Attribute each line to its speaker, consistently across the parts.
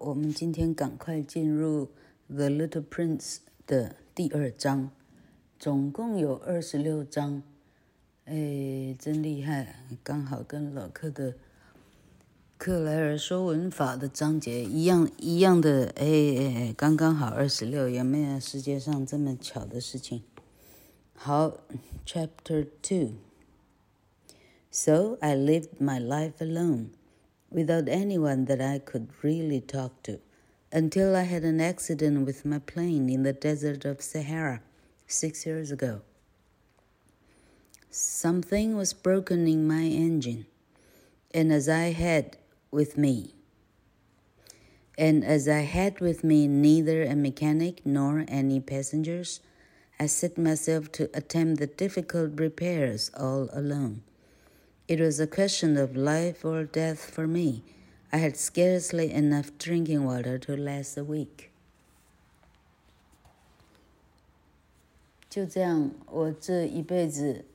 Speaker 1: 我们今天赶快进入《The Little Prince》的第二章，总共有二十六章，哎，真厉害，刚好跟老克的克莱尔说文法的章节一样一样的，哎哎，刚刚好二十六，有没有世界上这么巧的事情？好，Chapter Two。So I lived my life alone. Without anyone that I could really talk to, until I had an accident with my plane in the desert of Sahara six years ago. Something was broken in my engine, and as I had with me, and as I had with me neither a mechanic nor any passengers, I set myself to attempt the difficult repairs all alone. It was a question of life or death for me. I had scarcely enough drinking water to last a week. 就这样，我这一辈子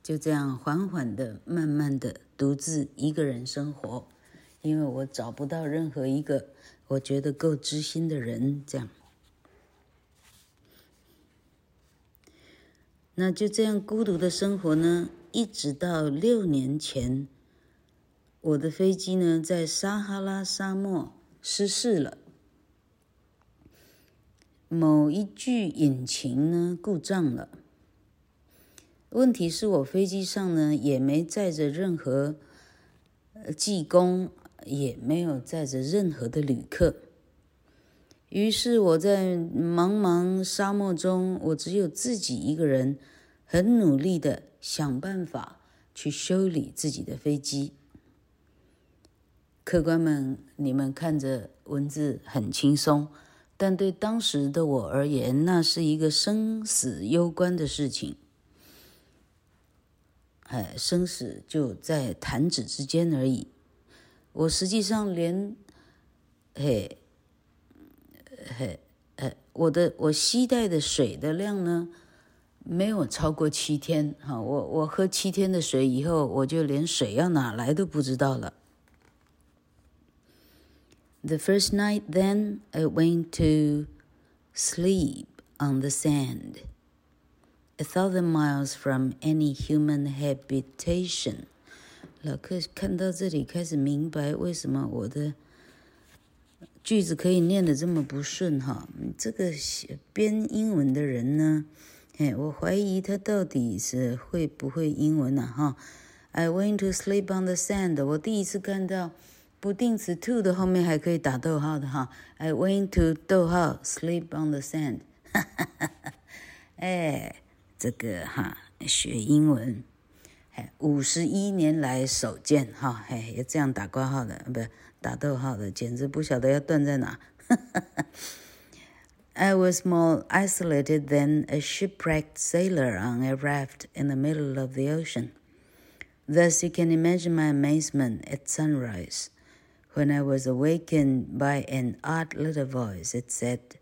Speaker 1: 就这样缓缓的、慢慢的独自一个人生活，因为我找不到任何一个我觉得够知心的人。这样，那就这样孤独的生活呢？一直到六年前，我的飞机呢，在撒哈拉沙漠失事了，某一具引擎呢故障了。问题是我飞机上呢也没载着任何技工，也没有载着任何的旅客。于是我在茫茫沙漠中，我只有自己一个人，很努力的。想办法去修理自己的飞机。客官们，你们看着文字很轻松，但对当时的我而言，那是一个生死攸关的事情。哎，生死就在弹指之间而已。我实际上连，嘿，嘿，呃，我的我携带的水的量呢？没有超过七天，哈，我我喝七天的水以后，我就连水要哪来都不知道了。The first night, then I went to sleep on the sand, a thousand miles from any human habitation。老克看到这里开始明白为什么我的句子可以念得这么不顺，哈，这个写编英文的人呢？哎，我怀疑他到底是会不会英文呢？哈，I went to sleep on the sand。我第一次看到不定词 to 的后面还可以打逗号的哈。I went to 逗号 sleep on the sand。哈哈哈哈，哎，这个哈学英文，哎，五十一年来首见哈，哎，要这样打括号的，不打逗号的，简直不晓得要断在哪。哈哈哈。I was more isolated than a shipwrecked sailor on a raft in the middle of the ocean. Thus, you can imagine my amazement at sunrise when I was awakened by an odd little voice. It said,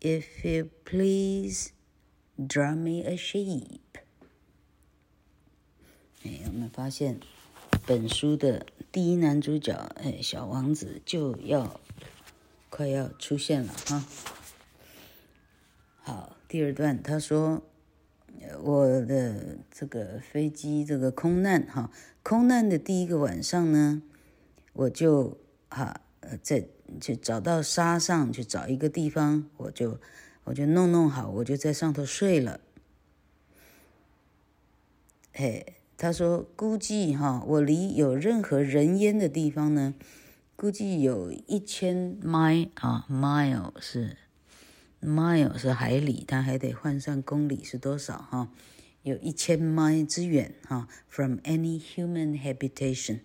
Speaker 1: If you please, draw me a sheep. 哎，我们发现本书的第一男主角，哎，小王子就要 快要出现了哈。好，第二段他说，我的这个飞机这个空难哈，空难的第一个晚上呢，我就哈呃在去找到沙上去找一个地方，我就我就弄弄好，我就在上头睡了。嘿，他说估计哈，我离有任何人烟的地方呢，估计有一千 mile 啊，mile 是。mile 是海里，它还得换算公里是多少哈？有一千 mile 之远哈。From any human habitation，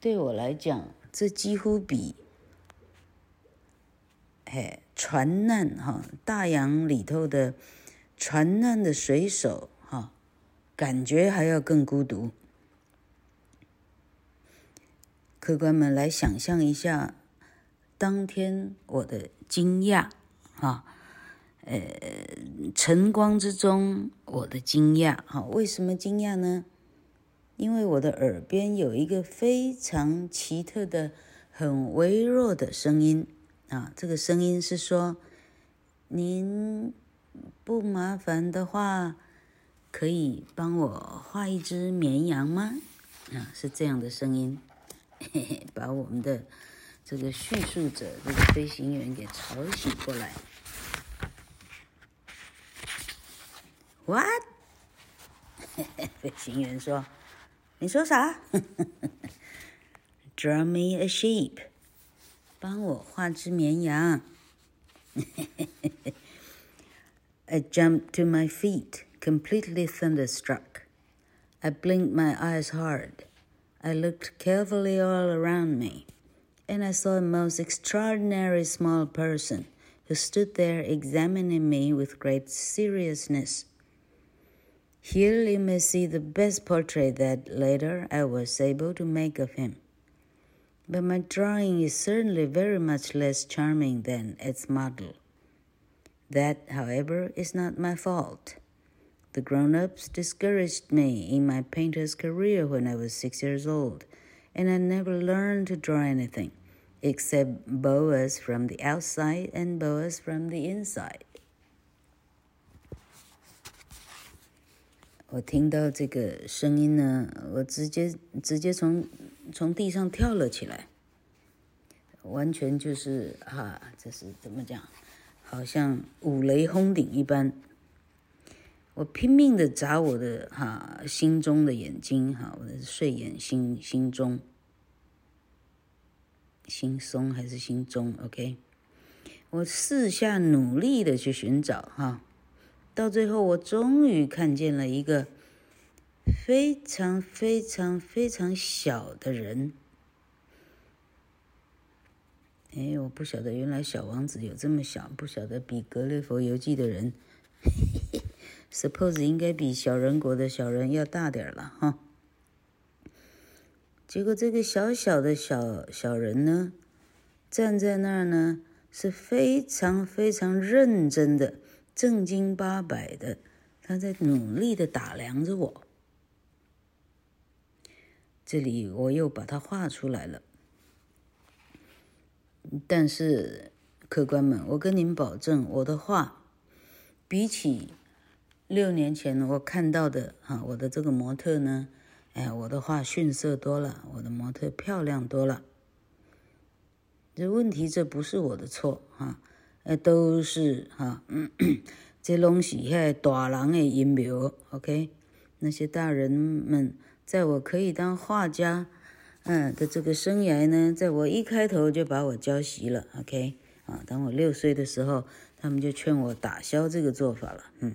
Speaker 1: 对我来讲，这几乎比，嘿，船难哈，大洋里头的船难的水手哈，感觉还要更孤独。客官们来想象一下，当天我的惊讶，啊，呃，晨光之中我的惊讶，哈，为什么惊讶呢？因为我的耳边有一个非常奇特的、很微弱的声音啊。这个声音是说：“您不麻烦的话，可以帮我画一只绵羊吗？”啊，是这样的声音，嘿嘿，把我们的这个叙述者、这个飞行员给吵醒过来。What？飞行员说。你说啥？Draw me a sheep，帮我画只绵羊。 I jumped to my feet, completely thunderstruck. I blinked my eyes hard. I looked carefully all around me, and I saw a most extraordinary small person who stood there examining me with great seriousness. Here you may see the best portrait that later I was able to make of him. But my drawing is certainly very much less charming than its model. That, however, is not my fault. The grown ups discouraged me in my painter's career when I was six years old, and I never learned to draw anything except boas from the outside and boas from the inside. 我听到这个声音呢，我直接直接从从地上跳了起来，完全就是哈，这是怎么讲？好像五雷轰顶一般。 我拼命的眨我的哈心中的眼睛哈，我的睡眼心心中，心松还是心中？OK，我四下努力的去寻找哈。到最后，我终于看见了一个非常非常非常小的人。哎，我不晓得原来小王子有这么小，不晓得比《格列佛游记》的人，suppose 应该比小人国的小人要大点了哈。结果这个小小的小小人呢，站在那儿呢，是非常非常认真的。正经八百的，他在努力的打量着我。这里我又把它画出来了。但是，客官们，我跟您保证，我的画比起六年前我看到的哈，我的这个模特呢，哎，我的画逊色多了，我的模特漂亮多了。这问题这不是我的错哈。呃，都是哈，嗯，这拢是遐大人的阴谋，OK？那些大人们，在我可以当画家，嗯的这个生涯呢，在我一开头就把我教习了，OK？啊，当我六岁的时候，他们就劝我打消这个做法了，嗯，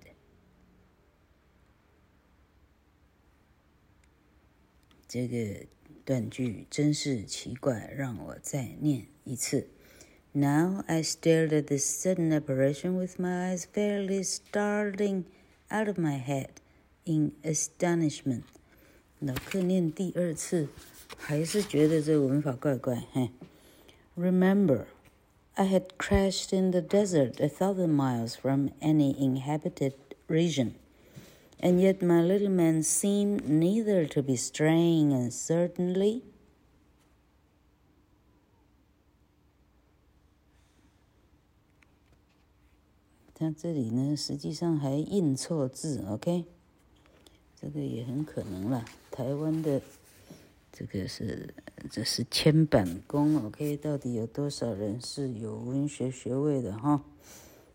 Speaker 1: 这个断句真是奇怪，让我再念一次。Now I stared at this sudden apparition with my eyes fairly starting out of my head in astonishment。老克念第二次，还是觉得这个文法怪怪。嘿，Remember, I had crashed in the desert a thousand miles from any inhabited region, And yet my little man seemed neither to be straying uncertainly. 那这里呢，实际上还印错字，OK，这个也很可能啦。台湾的这个是这是铅板工，OK，到底有多少人是有文学学位的哈？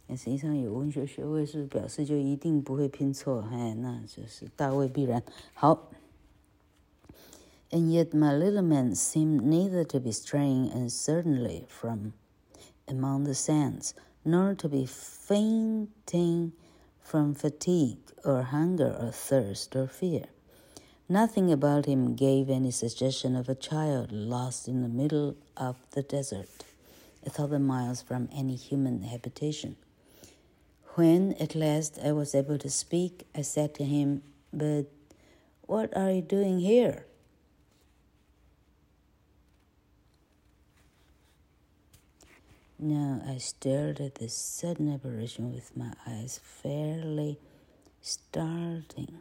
Speaker 1: 那实际上有文学学位是表示就一定不会拼错，哎，那就是大未必然。好，And yet my little man seemed neither to be straying uncertainly from among the sands. nor to be fainting from fatigue or hunger or thirst or fear. Nothing about him gave any suggestion of a child lost in the middle of the desert. a thousand miles from any human habitation. When at last I was able to speak, I said to him, But what are you doing here? Now I stared at the sudden apparition with my eyes fairly starting,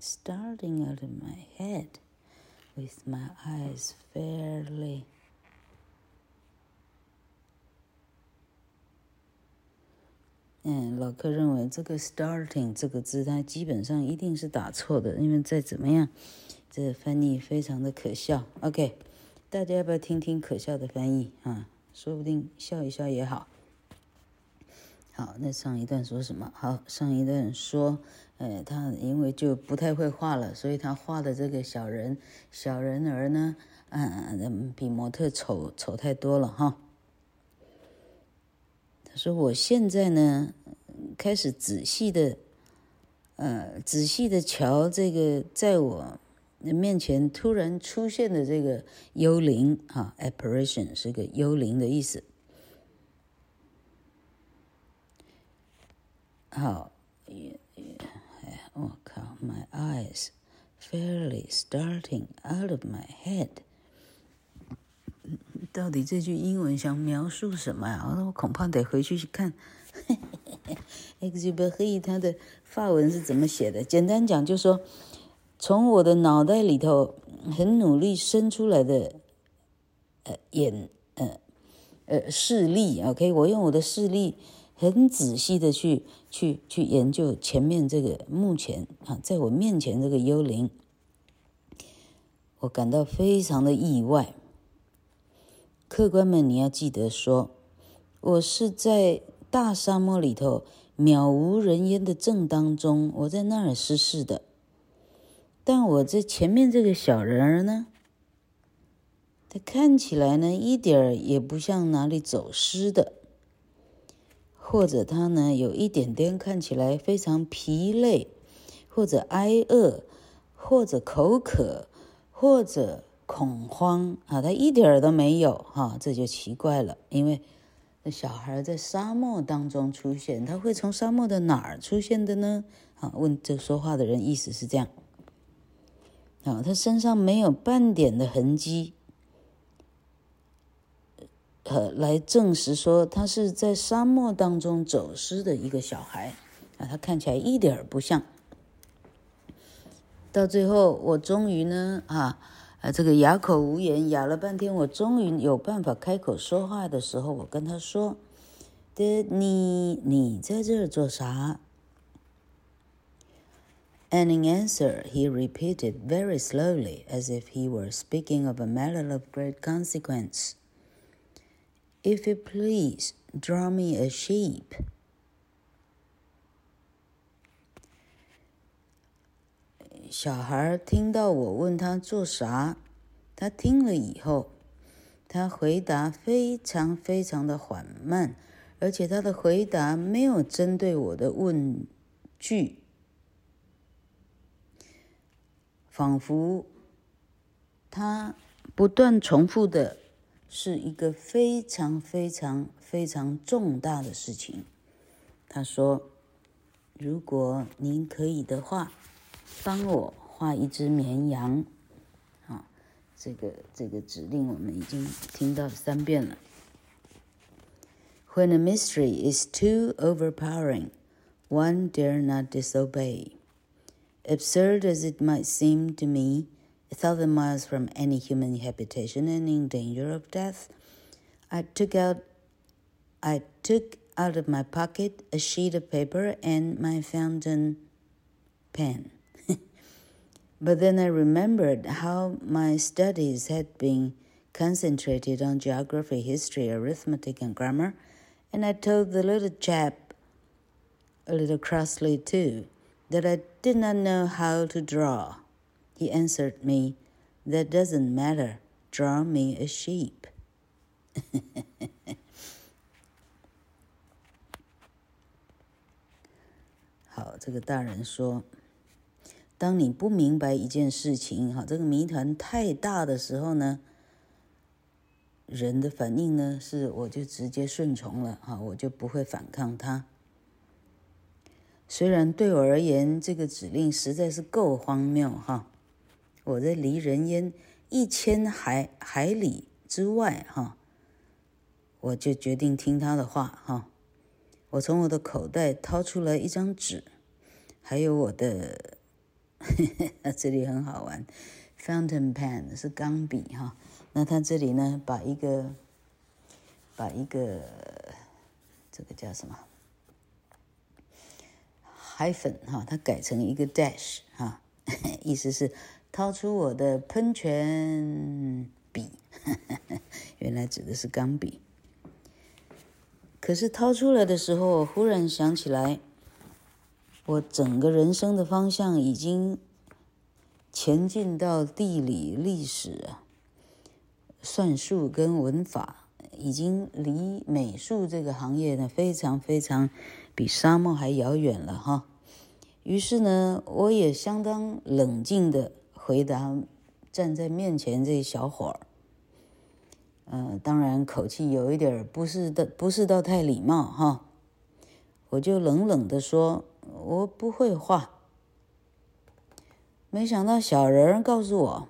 Speaker 1: starting out of my head, with my eyes fairly 嗯，老客认为这个 starting 这个字，它基本上一定是打错的，因为再怎么样，这翻译非常的可笑。OK，大家要不要听听可笑的翻译啊？说不定笑一笑也好。好，那上一段说什么？好，上一段说，呃，他因为就不太会画了，所以他画的这个小人小人儿呢，嗯，比模特丑丑太多了哈。说我现在呢，开始仔细的，呃，仔细的瞧这个在我面前突然出现的这个幽灵啊，apparition 是个幽灵的意思。好，我靠，my eyes fairly starting out of my head。到底这句英文想描述什么呀？我恐怕得回去去看。Exupéry 他的法文是怎么写的？简单讲，就说从我的脑袋里头很努力生出来的，呃，眼，呃，呃，视力，OK，我用我的视力很仔细的去去去研究前面这个目前啊，在我面前这个幽灵，我感到非常的意外。客官们，你要记得说，我是在大沙漠里头渺无人烟的正当中，我在那儿失事的。但我这前面这个小人儿呢，他看起来呢一点儿也不像哪里走失的，或者他呢有一点点看起来非常疲累，或者挨饿，或者口渴，或者。恐慌啊，他一点儿都没有哈，这就奇怪了。因为那小孩在沙漠当中出现，他会从沙漠的哪儿出现的呢？啊，问这说话的人意思是这样啊，他身上没有半点的痕迹，呃，来证实说他是在沙漠当中走失的一个小孩啊，他看起来一点儿不像。到最后，我终于呢啊。啊，这个哑口无言，哑了半天，我终于有办法开口说话的时候，我跟他说：“的，你你在这儿做啥？”And in answer, he repeated very slowly, as if he were speaking of a matter of great consequence. If you please, draw me a sheep. 小孩听到我问他做啥，他听了以后，他回答非常非常的缓慢，而且他的回答没有针对我的问句，仿佛他不断重复的是一个非常非常非常重大的事情。他说：“如果您可以的话。”帮我画一只绵羊，啊，这个这个指令我们已经听到三遍了。When a mystery is too overpowering, one dare not disobey. Absurd as it might seem to me, a thousand miles from any human habitation and in danger of death, I took out, I took out of my pocket a sheet of paper and my fountain pen. But then I remembered how my studies had been concentrated on geography, history, arithmetic, and grammar, and I told the little chap, a little crossly too, that I did not know how to draw. He answered me, That doesn't matter. Draw me a sheep. 好，这个大人说。 当你不明白一件事情，哈，这个谜团太大的时候呢，人的反应呢，是我就直接顺从了哈，我就不会反抗他。虽然对我而言，这个指令实在是够荒谬哈，我在离人烟一千海海里之外哈，我就决定听他的话哈。我从我的口袋掏出来一张纸，还有我的，嘿 嘿这里很好玩，fountain pen 是钢笔哈。那他这里呢，把一个，把一个，这个叫什么？hyphen 哈，它改成一个 dash 哈，意思是掏出我的喷泉笔，原来指的是钢笔。可是掏出来的时候，我忽然想起来，我整个人生的方向已经前进到地理历史。算术跟文法已经离美术这个行业呢，非常非常比沙漠还遥远了哈。于是呢，我也相当冷静地回答站在面前这小伙儿。呃，当然口气有一点不是的，不是到太礼貌哈。我就冷冷地说：“我不会画。”没想到小人告诉我。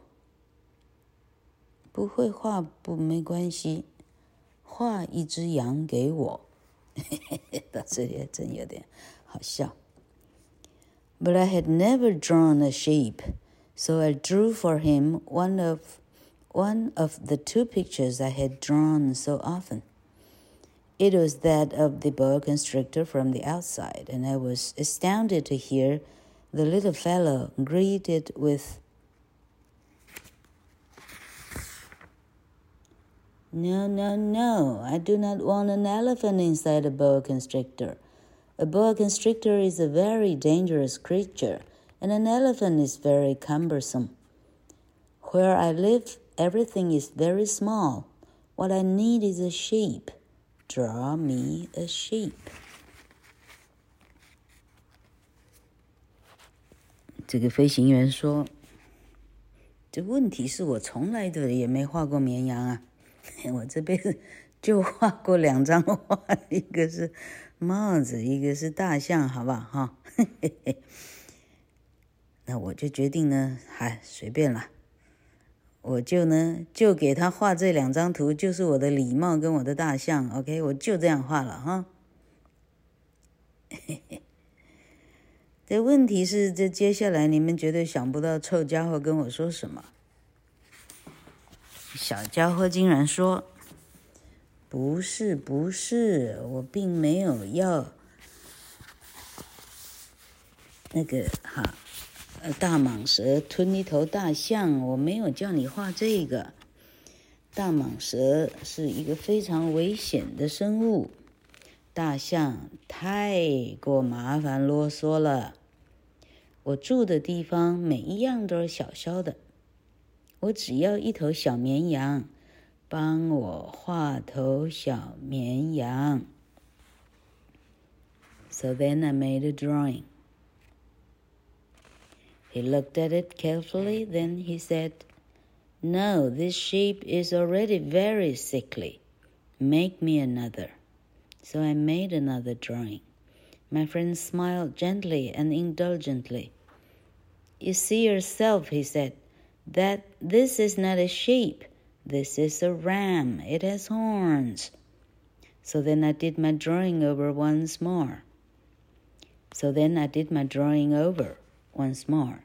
Speaker 1: 不会画不没关系，画一只羊给我，到这里真有点好笑。But I had never drawn a sheep, so I drew for him one of one of the two pictures I had drawn so often. It was that of the boa constrictor from the outside, and I was astounded to hear the little fellow greeted with. No, no, no, I do not want an elephant inside a boa constrictor. A boa constrictor is a very dangerous creature, and an elephant is very cumbersome. Where I live, everything is very small. What I need is a sheep. Draw me a sheep. 这个飞行员说：“这问题是我从来的也没画过绵羊啊。”我这辈子就画过两张画，一个是帽子，一个是大象，好不好？哈，那我就决定呢，还随便了，我就呢就给他画这两张图，就是我的礼帽跟我的大象，OK，我就这样画了哈。这问题是，这接下来你们绝对想不到，臭家伙跟我说什么。小家伙竟然说：“不是，不是，我并没有要那个哈，大蟒蛇吞一头大象，我没有叫你画这个。大蟒蛇是一个非常危险的生物，大象太过麻烦啰嗦了。我住的地方每一样都是小小的。”我只要一头小绵羊，帮我画头小绵羊。So then I made a drawing. He looked at it carefully, then he said, No, this sheep is already very sickly. Make me another. So I made another drawing. My friend smiled gently and indulgently. You see yourself, he said. That this is not a sheep, this is a ram. It has horns. So then I did my drawing over once more. So then I did my drawing over once more.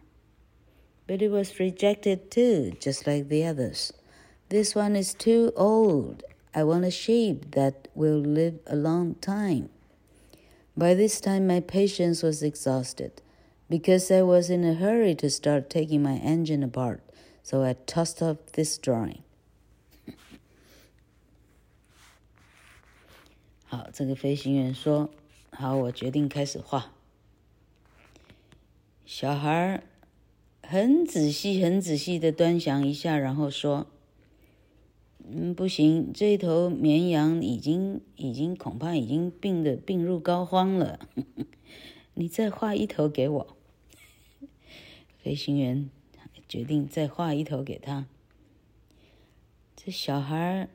Speaker 1: But it was rejected too, just like the others. This one is too old. I want a sheep that will live a long time. By this time, my patience was exhausted because I was in a hurry to start taking my engine apart. So I tossed up this drawing. 好，这个飞行员说：“好，我决定开始画。” 小孩很仔细、很仔细的端详一下，然后说：“嗯，不行，这头绵羊已经、已经恐怕已经病的病入膏肓了。你再画一头给我。”飞行员。决定再画一头给他。这小孩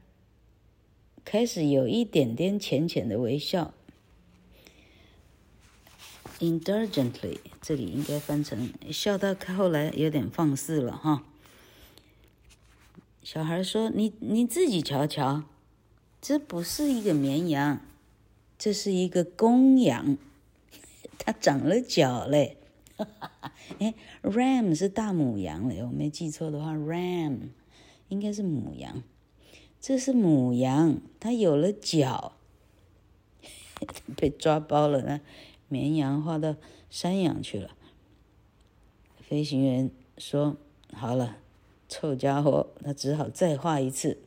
Speaker 1: 开始有一点点浅浅的微笑。Indulgently，这里应该翻成笑到后来有点放肆了哈。小孩说：“你你自己瞧瞧，这不是一个绵羊，这是一个公羊，它长了脚嘞。哎，ram 是大母羊嘞，我没记错的话，ram 应该是母羊。这是母羊，它有了脚，被抓包了呢。绵羊画到山羊去了。飞行员说：好了。”臭家伙，他只好再画一次。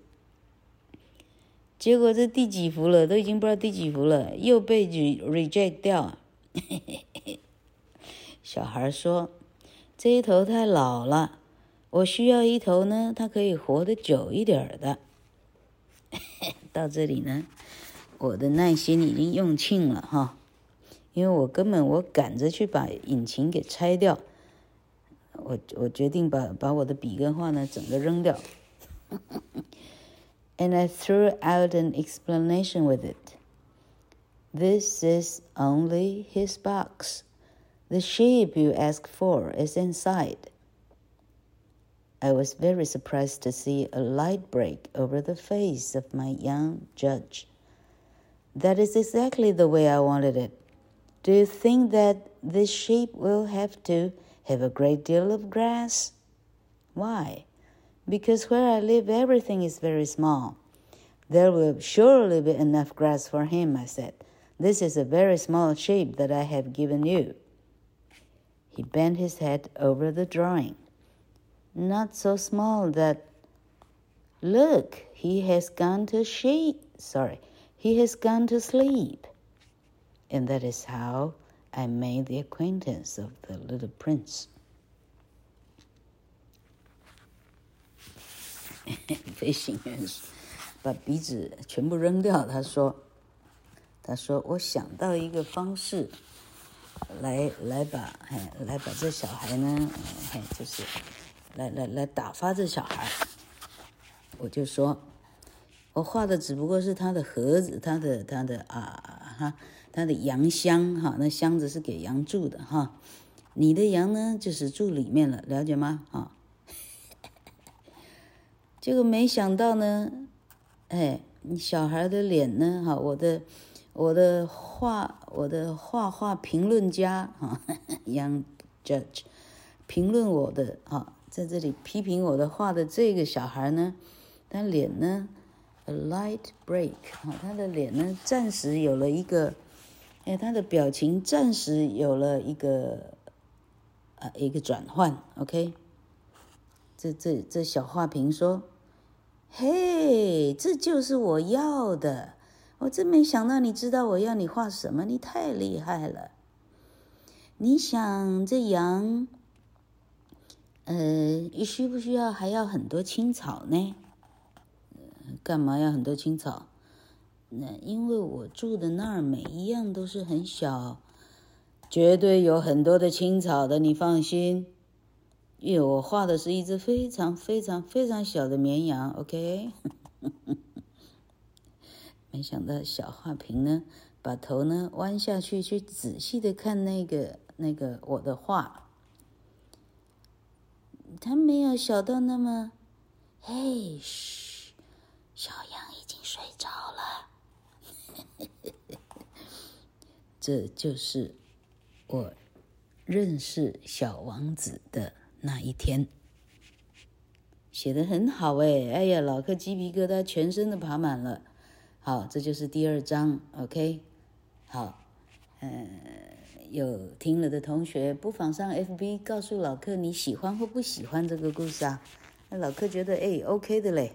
Speaker 1: 结果这第几幅了，都已经不知道第几幅了，又被 reject 掉。小孩说：“这一头太老了，我需要一头呢，它可以活得久一点的。”到这里呢，我的耐心已经用尽了哈，因为我根本我赶着去把引擎给拆掉。我我决定把把我的笔跟画呢整个扔掉，and I threw out an explanation with it. This is only his box. The shape you asked for is inside. I was very surprised to see a light break over the face of my young judge. That is exactly the way I wanted it. Do you think that this sheep will have to have a great deal of grass. Why? Because where I live, everything is very small. There will surely be enough grass for him, I said. This is a very small sheep that I have given you. He bent his head over the drawing. Not so small that. Look, he has gone to sheep. Sorry, he has gone to sleep. And that is how I made the acquaintance of the little prince. 飞行员把鼻子全部扔掉。他说：“他说我想到一个方式来，来来把，来把这小孩呢，嘿，就是来来来打发这小孩。我就说，我画的只不过是他的盒子，他的他的啊哈。”他的羊箱哈，那箱子是给羊住的哈。你的羊呢，就是住里面了，了解吗？哈。结果没想到呢，哎，你小孩的脸呢？哈，我的我的画我的画画评论家哈，Young Judge 评论我的哈，在这里批评我的画的这个小孩呢，他脸呢，a light break 哈，他的脸呢，暂时有了一个。哎，他的表情暂时有了一个，呃，一个转换。OK，这这这小画屏说：“嘿，这就是我要的。我真没想到，你知道我要你画什么，你太厉害了。你想这羊，呃，你需不需要还要很多青草呢？干嘛要很多青草？”那因为我住的那儿每一样都是很小，绝对有很多的青草的，你放心。因为我画的是一只非常非常非常小的绵羊，OK？没想到小画瓶呢，把头呢弯下去，去仔细的看那个那个我的画，它没有小到那么，嘿，嘘，小羊已经睡着了。这就是我认识小王子的那一天，写的很好哎！哎呀，老克鸡皮疙瘩全身都爬满了。好，这就是第二章，OK。好，嗯，有听了的同学不妨上 FB 告诉老克你喜欢或不喜欢这个故事啊？那老克觉得哎，OK 的嘞。